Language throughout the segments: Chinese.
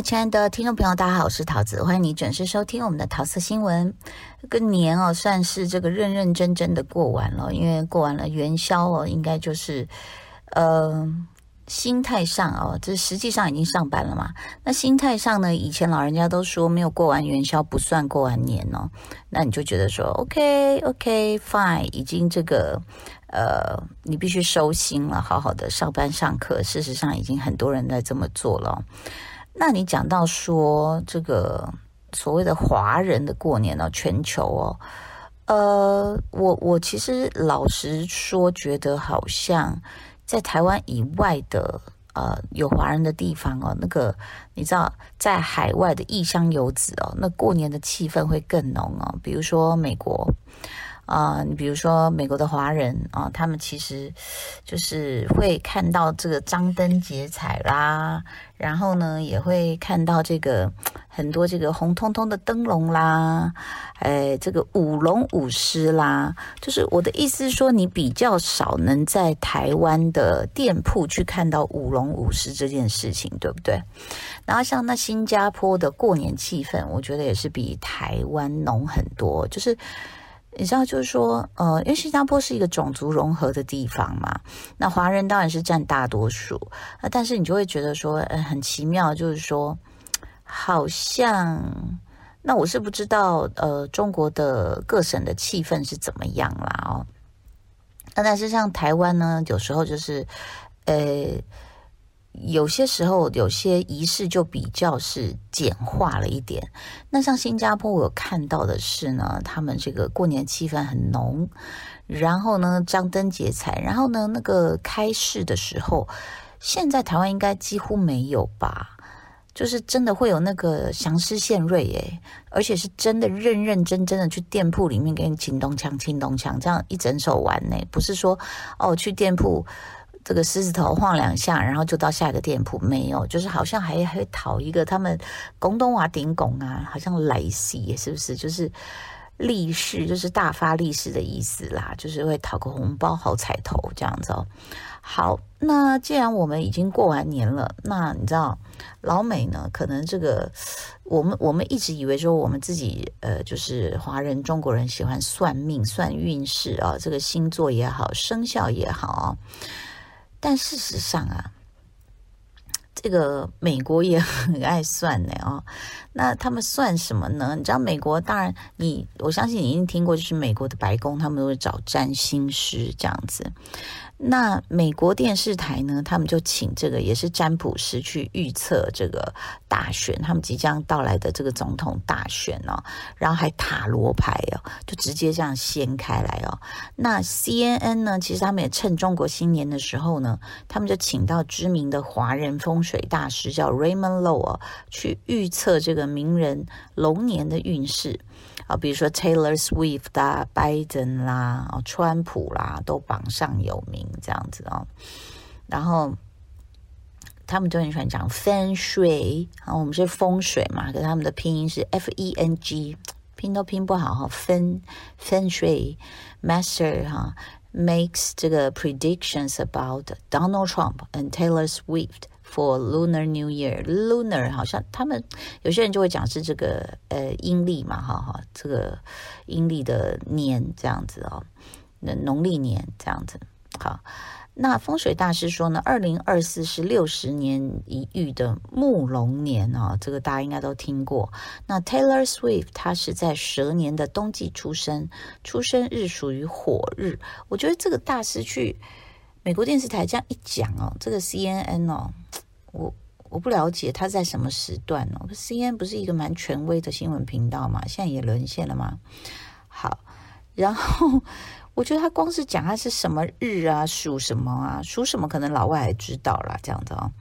亲爱的听众朋友，大家好，我是陶子，欢迎你准时收听我们的陶色新闻。这个年哦，算是这个认认真真的过完了，因为过完了元宵哦，应该就是呃心态上哦，这实际上已经上班了嘛。那心态上呢，以前老人家都说没有过完元宵不算过完年哦，那你就觉得说 OK OK fine，已经这个呃你必须收心了，好好的上班上课。事实上，已经很多人在这么做了。那你讲到说这个所谓的华人的过年呢，全球哦，呃，我我其实老实说，觉得好像在台湾以外的呃有华人的地方哦，那个你知道，在海外的异乡游子哦，那过年的气氛会更浓哦，比如说美国。啊，你比如说美国的华人啊，他们其实就是会看到这个张灯结彩啦，然后呢，也会看到这个很多这个红彤彤的灯笼啦，哎，这个舞龙舞狮啦，就是我的意思是说，你比较少能在台湾的店铺去看到舞龙舞狮这件事情，对不对？然后像那新加坡的过年气氛，我觉得也是比台湾浓很多，就是。你知道，就是说，呃，因为新加坡是一个种族融合的地方嘛，那华人当然是占大多数啊，但是你就会觉得说，呃，很奇妙，就是说，好像，那我是不知道，呃，中国的各省的气氛是怎么样啦，哦，那但是像台湾呢，有时候就是，呃。有些时候，有些仪式就比较是简化了一点。那像新加坡，我有看到的是呢，他们这个过年气氛很浓，然后呢，张灯结彩，然后呢，那个开市的时候，现在台湾应该几乎没有吧？就是真的会有那个祥狮献瑞耶，而且是真的认认真真的去店铺里面给你请东枪、请东枪，这样一整手玩呢，不是说哦去店铺。这个狮子头晃两下，然后就到下一个店铺，没有，就是好像还会讨一个他们广东话顶拱啊，好像利是，是不是？就是利是，就是大发利市的意思啦，就是会讨个红包、好彩头这样子哦。好，那既然我们已经过完年了，那你知道老美呢？可能这个我们我们一直以为说我们自己呃，就是华人中国人喜欢算命、算运势啊，这个星座也好，生肖也好。但事实上啊，这个美国也很爱算的哦。那他们算什么呢？你知道美国，当然你我相信你一定听过，就是美国的白宫，他们都会找占星师这样子。那美国电视台呢，他们就请这个也是占卜师去预测这个大选，他们即将到来的这个总统大选哦，然后还塔罗牌哦，就直接这样掀开来哦。那 CNN 呢，其实他们也趁中国新年的时候呢，他们就请到知名的华人风水大师叫 Raymond Lo 哦，去预测这个名人龙年的运势。啊，比如说 Taylor Swift 啊，拜登啦，川普啦，都榜上有名这样子啊。然后他们就很喜欢讲 Feng Shui，啊，我们是风水嘛，可是他们的拼音是 F E N G，拼都拼不好哈。Feng Feng Shui Master 哈，makes 这个 predictions about Donald Trump and Taylor Swift。For Lunar New Year，Lunar 好像他们有些人就会讲是这个呃阴历嘛，哈哈，这个阴历的年这样子哦，那农历年这样子。好，那风水大师说呢，二零二四是六十年一遇的木龙年哦，这个大家应该都听过。那 Taylor Swift 他是在蛇年的冬季出生，出生日属于火日。我觉得这个大师去。美国电视台这样一讲哦，这个 CNN 哦，我我不了解他在什么时段哦。CNN 不是一个蛮权威的新闻频道嘛？现在也沦陷了吗？好，然后我觉得他光是讲他是什么日啊，属什么啊，属什么，可能老外还知道啦。这样子哦。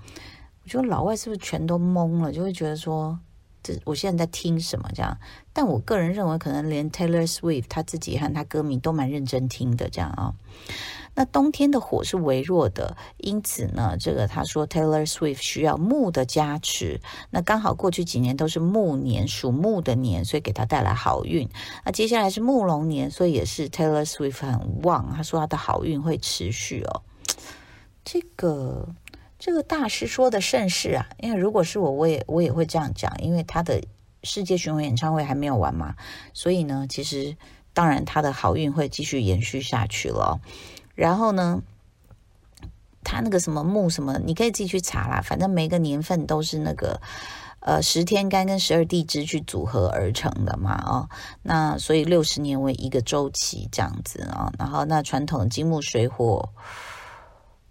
我觉得老外是不是全都懵了，就会觉得说，这我现在在听什么这样？但我个人认为，可能连 Taylor Swift 他自己和他歌迷都蛮认真听的这样啊。那冬天的火是微弱的，因此呢，这个他说 Taylor Swift 需要木的加持。那刚好过去几年都是木年，属木的年，所以给他带来好运。那接下来是木龙年，所以也是 Taylor Swift 很旺。他说他的好运会持续哦。这个这个大师说的甚是啊，因为如果是我，我也我也会这样讲，因为他的世界巡回演唱会还没有完嘛，所以呢，其实当然他的好运会继续延续下去了。然后呢，他那个什么木什么，你可以自己去查啦，反正每个年份都是那个呃十天干跟十二地支去组合而成的嘛，哦，那所以六十年为一个周期这样子啊，哦，然后那传统金木水火。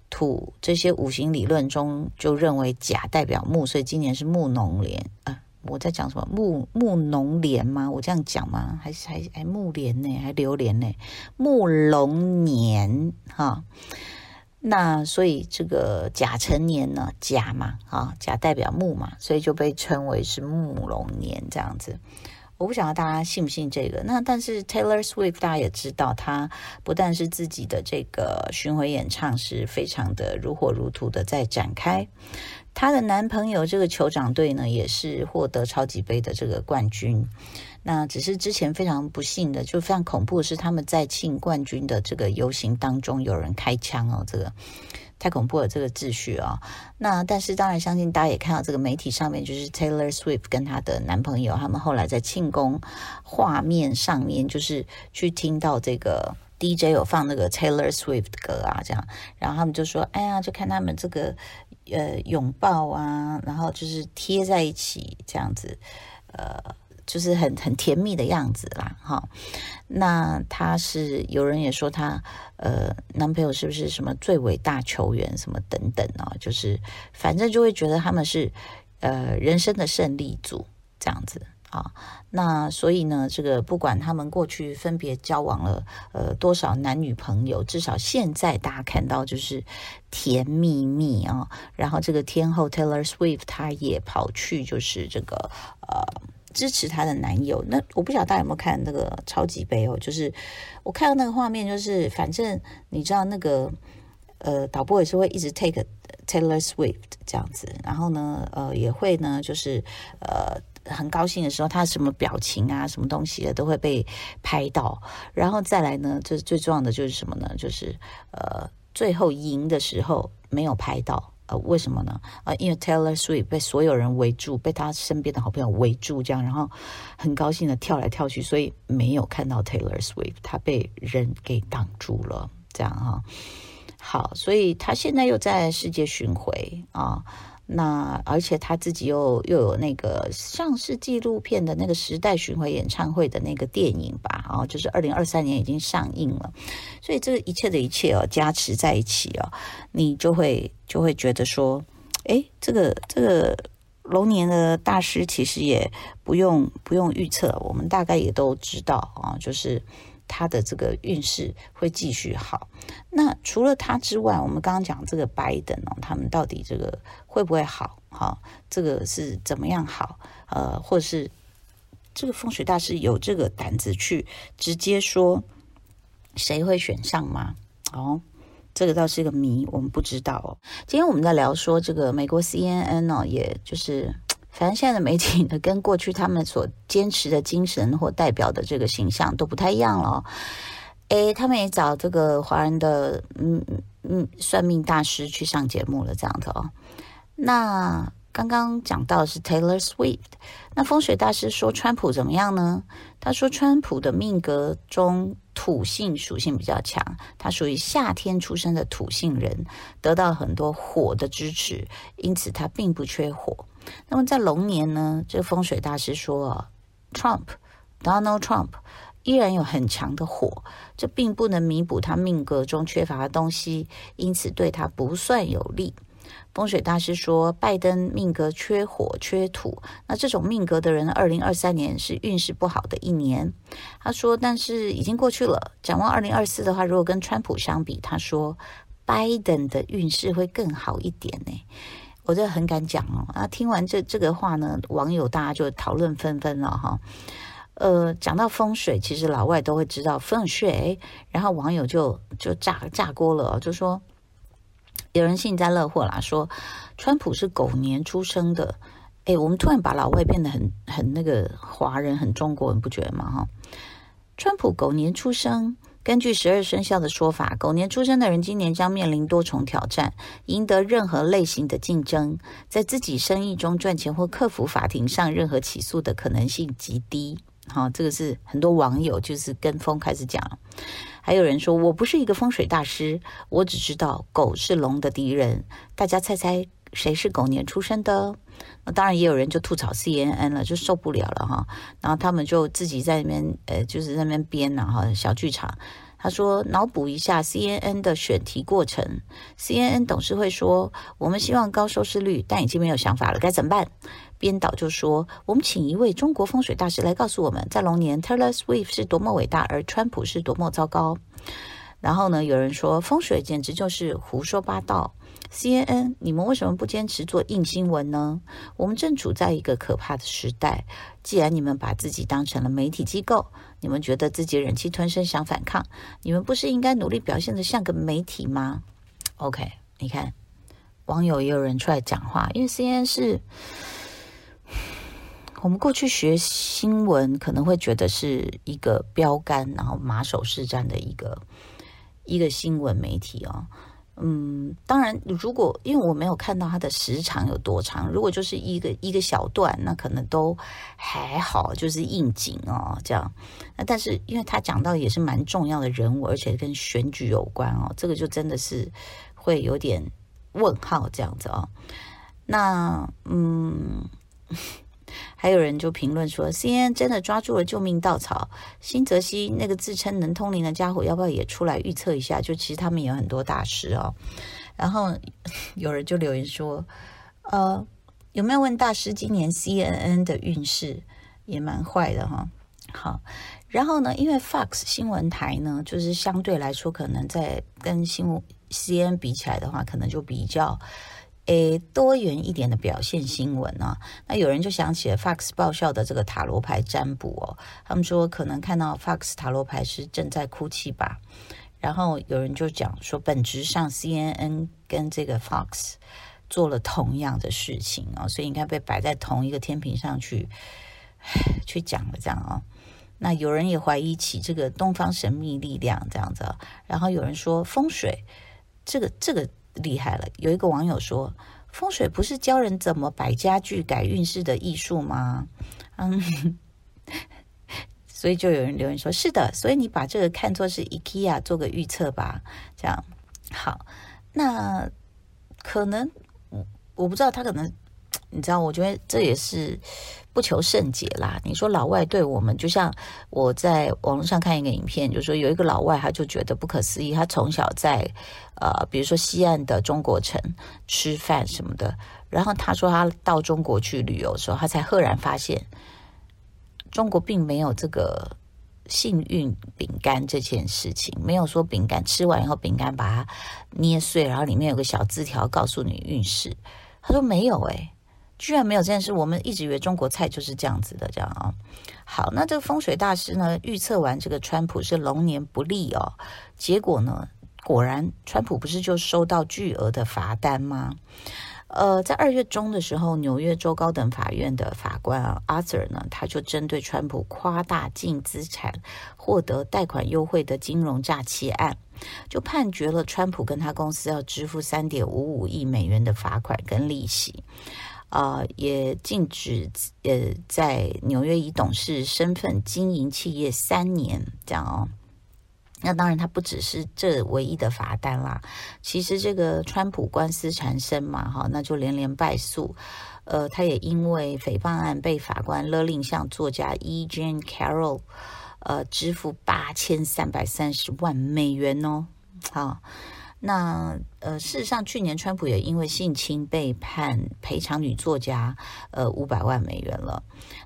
土这些五行理论中就认为甲代表木，所以今年是木农年啊。我在讲什么木木龙年吗？我这样讲吗？还是还还木莲呢？还榴莲呢？木龙年哈。那所以这个甲辰年呢，甲嘛啊，甲代表木嘛，所以就被称为是木龙年这样子。我不晓得大家信不信这个。那但是 Taylor Swift 大家也知道，他不但是自己的这个巡回演唱是非常的如火如荼的在展开，她的男朋友这个酋长队呢也是获得超级杯的这个冠军。那只是之前非常不幸的，就非常恐怖的是他们在庆冠军的这个游行当中有人开枪哦，这个。太恐怖了，这个秩序啊、哦！那但是当然，相信大家也看到这个媒体上面，就是 Taylor Swift 跟她的男朋友，他们后来在庆功画面上面，就是去听到这个 DJ 有放那个 Taylor Swift 的歌啊，这样，然后他们就说：“哎呀，就看他们这个呃拥抱啊，然后就是贴在一起这样子，呃。”就是很很甜蜜的样子啦，哈。那他是有人也说他呃男朋友是不是什么最伟大球员什么等等哦？就是反正就会觉得他们是呃人生的胜利组这样子啊。那所以呢，这个不管他们过去分别交往了呃多少男女朋友，至少现在大家看到就是甜蜜蜜啊。然后这个天后 Taylor Swift 她也跑去就是这个呃。支持她的男友，那我不晓得大家有没有看那个超级杯哦？就是我看到那个画面，就是反正你知道那个呃导播也是会一直 take Taylor Swift 这样子，然后呢呃也会呢就是呃很高兴的时候，他什么表情啊什么东西的都会被拍到，然后再来呢，就是最重要的就是什么呢？就是呃最后赢的时候没有拍到。呃，为什么呢？呃，因为 Taylor Swift 被所有人围住，被他身边的好朋友围住，这样，然后很高兴的跳来跳去，所以没有看到 Taylor Swift，他被人给挡住了，这样哈。好，所以他现在又在世界巡回啊。那而且他自己又又有那个上市纪录片的那个时代巡回演唱会的那个电影吧，啊，就是二零二三年已经上映了，所以这一切的一切哦，加持在一起哦，你就会就会觉得说，诶，这个这个龙年的大师其实也不用不用预测，我们大概也都知道啊，就是。他的这个运势会继续好。那除了他之外，我们刚刚讲这个拜登哦，他们到底这个会不会好？哈，这个是怎么样好？呃，或是这个风水大师有这个胆子去直接说谁会选上吗？哦，这个倒是一个谜，我们不知道哦。今天我们在聊说这个美国 CNN 哦，也就是。反正现在的媒体呢，跟过去他们所坚持的精神或代表的这个形象都不太一样了。诶，他们也找这个华人的嗯嗯算命大师去上节目了，这样的哦。那刚刚讲到的是 Taylor Swift，那风水大师说川普怎么样呢？他说川普的命格中土性属性比较强，他属于夏天出生的土性人，得到很多火的支持，因此他并不缺火。那么在龙年呢，这个风水大师说啊，Trump Donald Trump 依然有很强的火，这并不能弥补他命格中缺乏的东西，因此对他不算有利。风水大师说，拜登命格缺火缺土，那这种命格的人，二零二三年是运势不好的一年。他说，但是已经过去了，展望二零二四的话，如果跟川普相比，他说拜登的运势会更好一点呢。我这很敢讲哦，啊，听完这这个话呢，网友大家就讨论纷纷了哈。呃，讲到风水，其实老外都会知道风水，然后网友就就炸炸锅了，就说有人幸灾乐祸啦，说川普是狗年出生的。诶，我们突然把老外变得很很那个华人，很中国人，不觉得吗？哈，川普狗年出生。根据十二生肖的说法，狗年出生的人今年将面临多重挑战，赢得任何类型的竞争，在自己生意中赚钱或克服法庭上任何起诉的可能性极低。好，这个是很多网友就是跟风开始讲。还有人说我不是一个风水大师，我只知道狗是龙的敌人。大家猜猜谁是狗年出生的？那当然也有人就吐槽 CNN 了，就受不了了哈。然后他们就自己在那边呃，就是在那边编呐哈小剧场。他说脑补一下 CNN 的选题过程，CNN 董事会说我们希望高收视率，但已经没有想法了，该怎么办？编导就说：“我们请一位中国风水大师来告诉我们，在龙年 Taylor Swift 是多么伟大，而川普是多么糟糕。”然后呢，有人说风水简直就是胡说八道。CNN，你们为什么不坚持做硬新闻呢？我们正处在一个可怕的时代。既然你们把自己当成了媒体机构，你们觉得自己忍气吞声想反抗，你们不是应该努力表现得像个媒体吗？OK，你看，网友也有人出来讲话，因为 CNN 是。我们过去学新闻，可能会觉得是一个标杆，然后马首是瞻的一个一个新闻媒体哦。嗯，当然，如果因为我没有看到它的时长有多长，如果就是一个一个小段，那可能都还好，就是应景哦，这样。那但是因为他讲到也是蛮重要的人物，而且跟选举有关哦，这个就真的是会有点问号这样子哦。那嗯。还有人就评论说，CNN 真的抓住了救命稻草。新泽西那个自称能通灵的家伙，要不要也出来预测一下？就其实他们也有很多大师哦。然后 有人就留言说，呃，有没有问大师今年 CNN 的运势也蛮坏的哈、好，然后呢，因为 Fox 新闻台呢，就是相对来说，可能在跟新闻 CNN 比起来的话，可能就比较。诶，多元一点的表现新闻啊，那有人就想起了 Fox 爆笑的这个塔罗牌占卜哦，他们说可能看到 Fox 塔罗牌是正在哭泣吧，然后有人就讲说，本质上 CNN 跟这个 Fox 做了同样的事情哦，所以应该被摆在同一个天平上去 去讲了这样哦。那有人也怀疑起这个东方神秘力量这样子，然后有人说风水这个这个。厉害了！有一个网友说：“风水不是教人怎么摆家具、改运势的艺术吗？”嗯，所以就有人留言说：“是的。”所以你把这个看作是 IKEA 做个预测吧。这样好，那可能我我不知道他可能，你知道？我觉得这也是。不求甚解啦！你说老外对我们，就像我在网络上看一个影片，就说有一个老外，他就觉得不可思议。他从小在呃，比如说西岸的中国城吃饭什么的，然后他说他到中国去旅游的时候，他才赫然发现中国并没有这个幸运饼干这件事情，没有说饼干吃完以后饼干把它捏碎，然后里面有个小字条告诉你运势。他说没有诶、居然没有这件事，我们一直以为中国菜就是这样子的，这样啊。好，那这个风水大师呢，预测完这个川普是龙年不利哦，结果呢，果然川普不是就收到巨额的罚单吗？呃，在二月中的时候，纽约州高等法院的法官啊，Arthur 呢，他就针对川普夸大净资产、获得贷款优惠的金融诈欺案，就判决了川普跟他公司要支付三点五五亿美元的罚款跟利息。呃，也禁止呃在纽约以董事身份经营企业三年，这样哦。那当然，他不只是这唯一的罚单啦。其实这个川普官司缠身嘛，哈，那就连连败诉。呃，他也因为诽谤案被法官勒令向作家 E. Jean Carroll 呃支付八千三百三十万美元哦，好。那呃，事实上，去年川普也因为性侵被判赔偿女作家呃五百万美元了。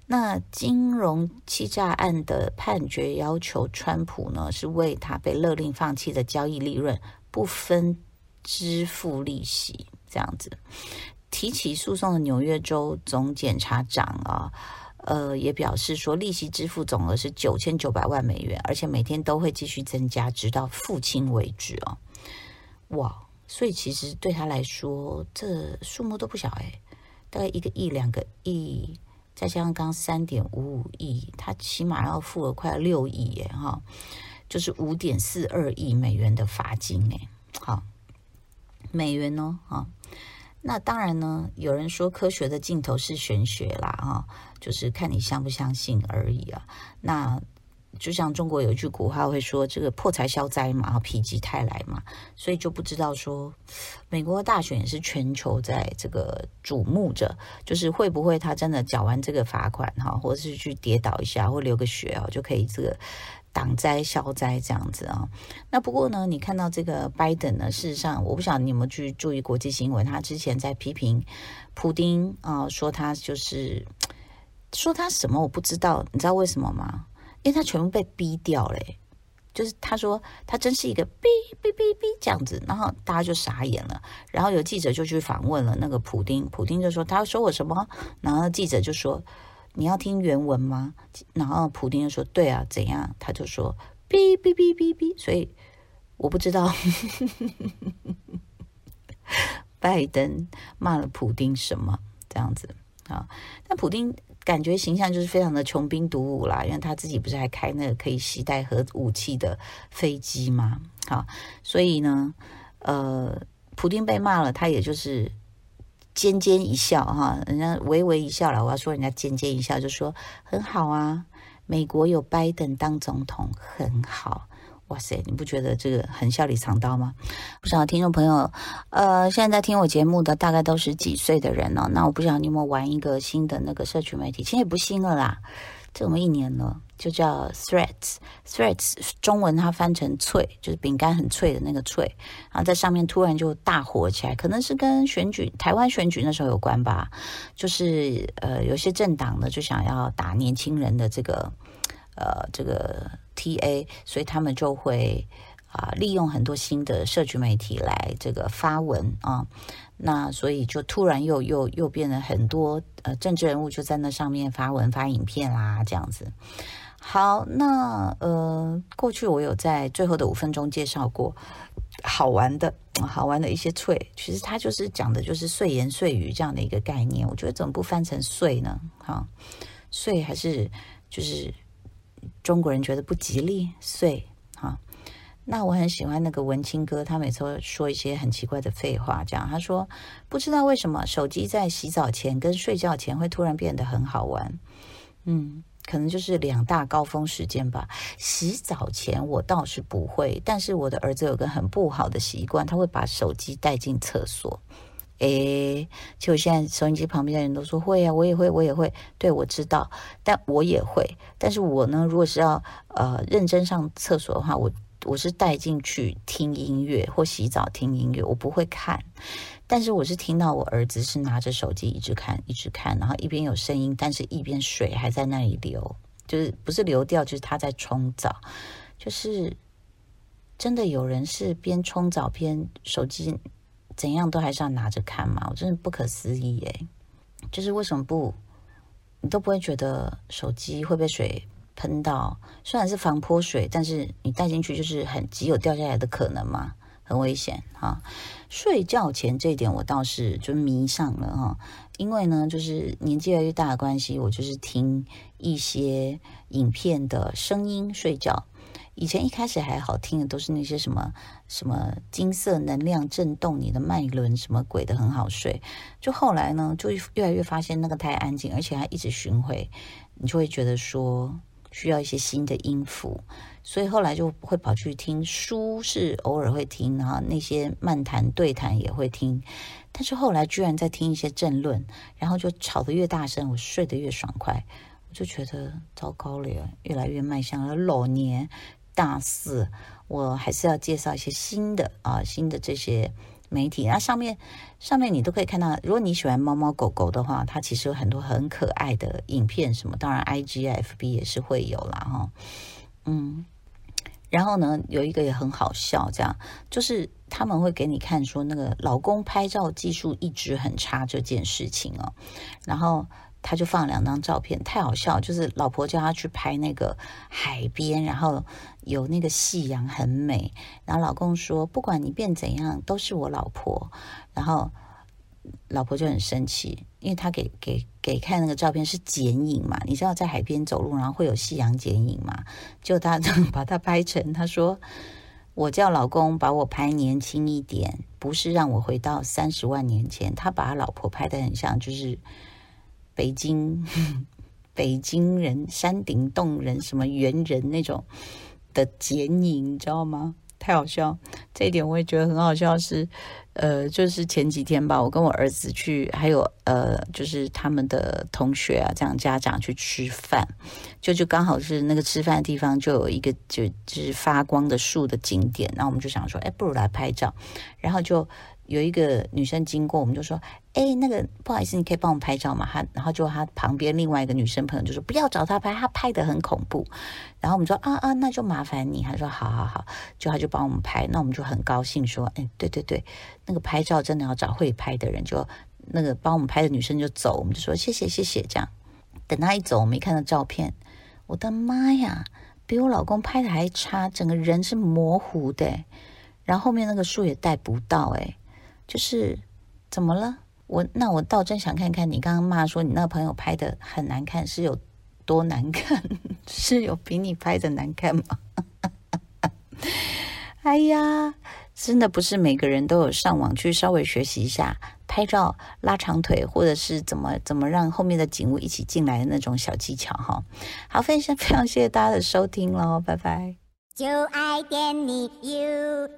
那金融欺诈案的判决要求川普呢，是为他被勒令放弃的交易利润不分支付利息，这样子。提起诉讼的纽约州总检察长啊，呃，也表示说，利息支付总额是九千九百万美元，而且每天都会继续增加，直到付清为止哦。哇，所以其实对他来说，这数目都不小哎，大概一个亿、两个亿，再加上刚三点五五亿，他起码要付了快六亿耶哈。就是五点四二亿美元的罚金诶，好，美元哦，啊，那当然呢，有人说科学的尽头是玄学啦，哈，就是看你相不相信而已啊，那。就像中国有一句古话会说：“这个破财消灾嘛，否极泰来嘛。”所以就不知道说，美国的大选也是全球在这个瞩目着，就是会不会他真的缴完这个罚款哈，或者是去跌倒一下或流个血啊，就可以这个挡灾消灾这样子啊。那不过呢，你看到这个拜登呢，事实上我不晓得你有没有去注意国际新闻，他之前在批评普丁啊，说他就是说他什么我不知道，你知道为什么吗？因为他全部被逼掉了，就是他说他真是一个逼逼逼逼这样子，然后大家就傻眼了。然后有记者就去访问了那个普丁，普丁就说他说我什么？然后记者就说你要听原文吗？然后普丁就说对啊，怎样？他就说逼逼逼逼逼，所以我不知道 拜登骂了普丁什么这样子啊？但普丁。感觉形象就是非常的穷兵黩武啦，因为他自己不是还开那个可以携带核武器的飞机吗？好，所以呢，呃，普丁被骂了，他也就是尖尖一笑哈，人家微微一笑了，我要说人家尖尖一笑，就说很好啊，美国有拜登当总统很好。哇塞，你不觉得这个很笑里藏刀吗？不少听众朋友，呃，现在在听我节目的大概都是几岁的人呢？那我不知道你有没有玩一个新的那个社群媒体，其实也不新了啦，这么一年了，就叫 Threads。Threads 中文它翻成脆，就是饼干很脆的那个脆，然后在上面突然就大火起来，可能是跟选举台湾选举那时候有关吧。就是呃，有些政党呢就想要打年轻人的这个呃这个。T A，所以他们就会啊、利用很多新的社群媒体来这个发文啊，那所以就突然又又又变了很多呃政治人物就在那上面发文发影片啦这样子。好，那呃过去我有在最后的五分钟介绍过好玩的好玩的一些脆，其实它就是讲的就是碎言碎语这样的一个概念。我觉得怎么不翻成碎呢？哈，碎还是就是。中国人觉得不吉利，碎哈。那我很喜欢那个文青哥，他每次说一些很奇怪的废话，这样他说不知道为什么手机在洗澡前跟睡觉前会突然变得很好玩，嗯，可能就是两大高峰时间吧。洗澡前我倒是不会，但是我的儿子有个很不好的习惯，他会把手机带进厕所。诶，就现在收音机旁边的人都说会啊，我也会，我也会。对，我知道，但我也会。但是我呢，如果是要呃认真上厕所的话，我我是带进去听音乐或洗澡听音乐，我不会看。但是我是听到我儿子是拿着手机一直看，一直看，然后一边有声音，但是一边水还在那里流，就是不是流掉，就是他在冲澡，就是真的有人是边冲澡边手机。怎样都还是要拿着看嘛，我真的不可思议诶，就是为什么不，你都不会觉得手机会被水喷到？虽然是防泼水，但是你带进去就是很极有掉下来的可能嘛，很危险哈。睡觉前这一点我倒是就迷上了哈，因为呢，就是年纪越来越大的关系，我就是听一些影片的声音睡觉。以前一开始还好听的都是那些什么什么金色能量震动你的脉轮什么鬼的很好睡，就后来呢就越来越发现那个太安静，而且还一直巡回，你就会觉得说需要一些新的音符，所以后来就会跑去听书，是偶尔会听，然后那些漫谈对谈也会听，但是后来居然在听一些政论，然后就吵得越大声，我睡得越爽快，我就觉得糟糕了，越来越迈向了老年。大四，我还是要介绍一些新的啊，新的这些媒体。那上面上面你都可以看到，如果你喜欢猫猫狗狗的话，它其实有很多很可爱的影片什么。当然，IG、FB 也是会有啦。哈。嗯，然后呢，有一个也很好笑，这样就是他们会给你看说那个老公拍照技术一直很差这件事情哦，然后。他就放两张照片，太好笑，就是老婆叫他去拍那个海边，然后有那个夕阳很美，然后老公说不管你变怎样都是我老婆，然后老婆就很生气，因为他给给给看那个照片是剪影嘛，你知道在海边走路，然后会有夕阳剪影嘛，就他 把他拍成，他说我叫老公把我拍年轻一点，不是让我回到三十万年前，他把他老婆拍得很像，就是北京 北京人山顶洞人什么猿人那种的剪影，你知道吗？太好笑，这一点我也觉得很好笑是。呃，就是前几天吧，我跟我儿子去，还有呃，就是他们的同学啊，这样家长去吃饭，就就刚好是那个吃饭的地方，就有一个就就是发光的树的景点，然后我们就想说，哎，不如来拍照，然后就。有一个女生经过，我们就说：“哎，那个不好意思，你可以帮我们拍照吗？”她，然后就她旁边另外一个女生朋友就说：“不要找她拍，她拍得很恐怖。”然后我们说：“啊啊，那就麻烦你。”她说：“好好好。”就她就帮我们拍，那我们就很高兴说：“哎，对对对，那个拍照真的要找会拍的人。”就那个帮我们拍的女生就走，我们就说：“谢谢谢谢。”这样等她一走，我没看到照片，我的妈呀，比我老公拍的还差，整个人是模糊的，然后后面那个树也带不到，哎。就是怎么了？我那我倒真想看看你刚刚骂说你那个朋友拍的很难看，是有多难看？是有比你拍的难看吗？哎呀，真的不是每个人都有上网去稍微学习一下拍照拉长腿，或者是怎么怎么让后面的景物一起进来的那种小技巧哈。好，非常非常谢谢大家的收听喽，拜拜。就爱点你 UFO